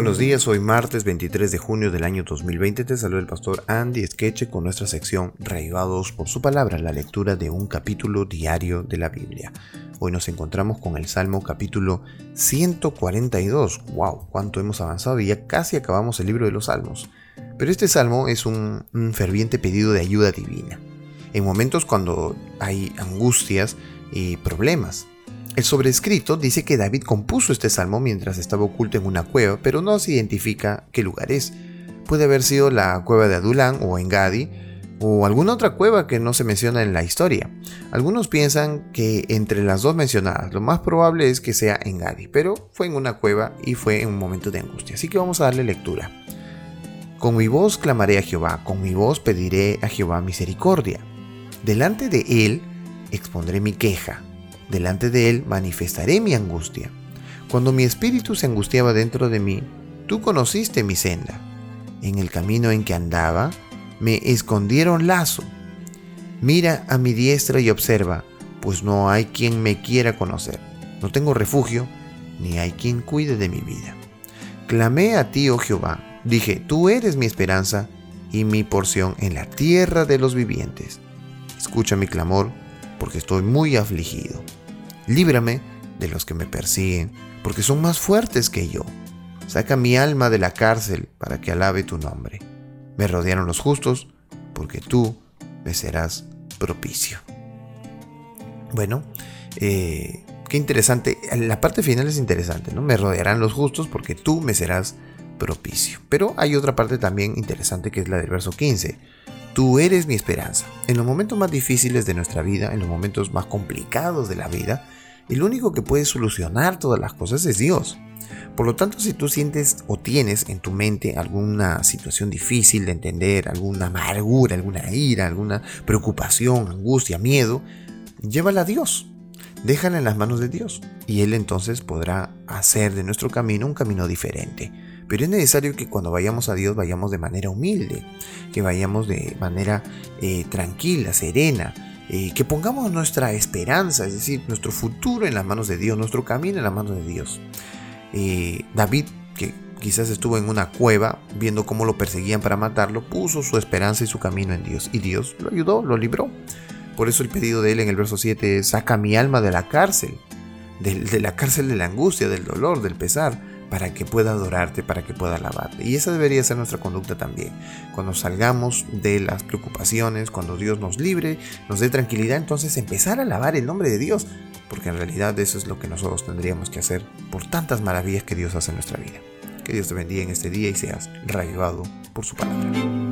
Buenos días, hoy martes 23 de junio del año 2020 te saluda el pastor Andy Skeche con nuestra sección Raivados por su palabra, la lectura de un capítulo diario de la Biblia. Hoy nos encontramos con el Salmo capítulo 142. ¡Wow! ¿Cuánto hemos avanzado? Y ya casi acabamos el libro de los Salmos. Pero este salmo es un ferviente pedido de ayuda divina. En momentos cuando hay angustias y problemas, el sobrescrito dice que David compuso este salmo mientras estaba oculto en una cueva, pero no se identifica qué lugar es. Puede haber sido la cueva de Adulán o Engadi, o alguna otra cueva que no se menciona en la historia. Algunos piensan que entre las dos mencionadas, lo más probable es que sea Engadi, pero fue en una cueva y fue en un momento de angustia. Así que vamos a darle lectura. Con mi voz clamaré a Jehová, con mi voz pediré a Jehová misericordia. Delante de él expondré mi queja delante de Él manifestaré mi angustia. Cuando mi espíritu se angustiaba dentro de mí, tú conociste mi senda. En el camino en que andaba, me escondieron lazo. Mira a mi diestra y observa, pues no hay quien me quiera conocer. No tengo refugio, ni hay quien cuide de mi vida. Clamé a ti, oh Jehová, dije, tú eres mi esperanza y mi porción en la tierra de los vivientes. Escucha mi clamor, porque estoy muy afligido. Líbrame de los que me persiguen, porque son más fuertes que yo. Saca mi alma de la cárcel para que alabe tu nombre. Me rodearon los justos, porque tú me serás propicio. Bueno, eh, qué interesante. La parte final es interesante, ¿no? Me rodearán los justos porque tú me serás propicio. Pero hay otra parte también interesante que es la del verso 15. Tú eres mi esperanza. En los momentos más difíciles de nuestra vida, en los momentos más complicados de la vida, el único que puede solucionar todas las cosas es Dios. Por lo tanto, si tú sientes o tienes en tu mente alguna situación difícil de entender, alguna amargura, alguna ira, alguna preocupación, angustia, miedo, llévala a Dios. Déjala en las manos de Dios y Él entonces podrá hacer de nuestro camino un camino diferente. Pero es necesario que cuando vayamos a Dios vayamos de manera humilde, que vayamos de manera eh, tranquila, serena, eh, que pongamos nuestra esperanza, es decir, nuestro futuro en las manos de Dios, nuestro camino en las manos de Dios. Eh, David, que quizás estuvo en una cueva viendo cómo lo perseguían para matarlo, puso su esperanza y su camino en Dios. Y Dios lo ayudó, lo libró. Por eso el pedido de él en el verso 7 saca mi alma de la cárcel, de la cárcel de la angustia, del dolor, del pesar para que pueda adorarte, para que pueda alabarte. Y esa debería ser nuestra conducta también. Cuando salgamos de las preocupaciones, cuando Dios nos libre, nos dé tranquilidad, entonces empezar a alabar el nombre de Dios, porque en realidad eso es lo que nosotros tendríamos que hacer por tantas maravillas que Dios hace en nuestra vida. Que Dios te bendiga en este día y seas reavivado por su palabra.